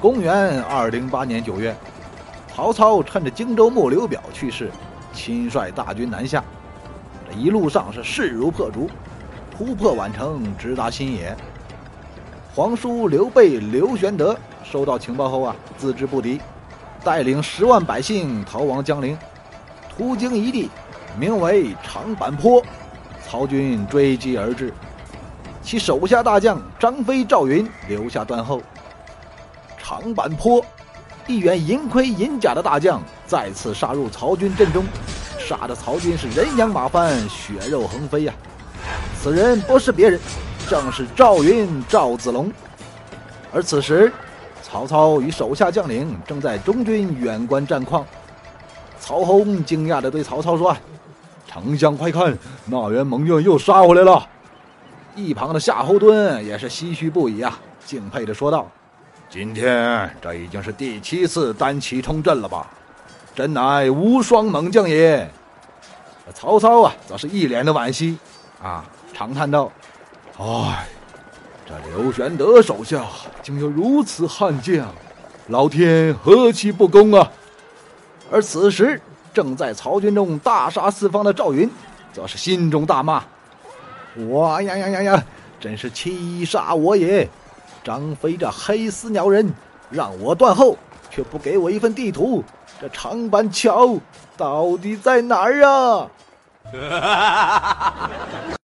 公元二零八年九月，曹操趁着荆州牧刘表去世，亲率大军南下。这一路上是势如破竹，突破宛城，直达新野。皇叔刘备刘玄德收到情报后啊，自知不敌，带领十万百姓逃亡江陵。途经一地，名为长坂坡，曹军追击而至，其手下大将张飞、赵云留下断后。长坂坡，一员银盔银甲的大将再次杀入曹军阵中，杀的曹军是人仰马翻，血肉横飞呀！此人不是别人，正是赵云赵子龙。而此时，曹操与手下将领正在中军远观战况。曹洪惊讶地对曹操说：“丞相快看，那员猛将又杀回来了！”一旁的夏侯惇也是唏嘘不已啊，敬佩地说道。今天这已经是第七次单骑冲阵了吧？真乃无双猛将也。曹操啊，则是一脸的惋惜，啊，长叹道：“唉，这刘玄德手下竟有如此悍将，老天何其不公啊！”而此时正在曹军中大杀四方的赵云，则是心中大骂：“哇呀呀呀呀，真是欺杀我也！”张飞这黑丝鸟人，让我断后，却不给我一份地图，这长板桥到底在哪儿啊？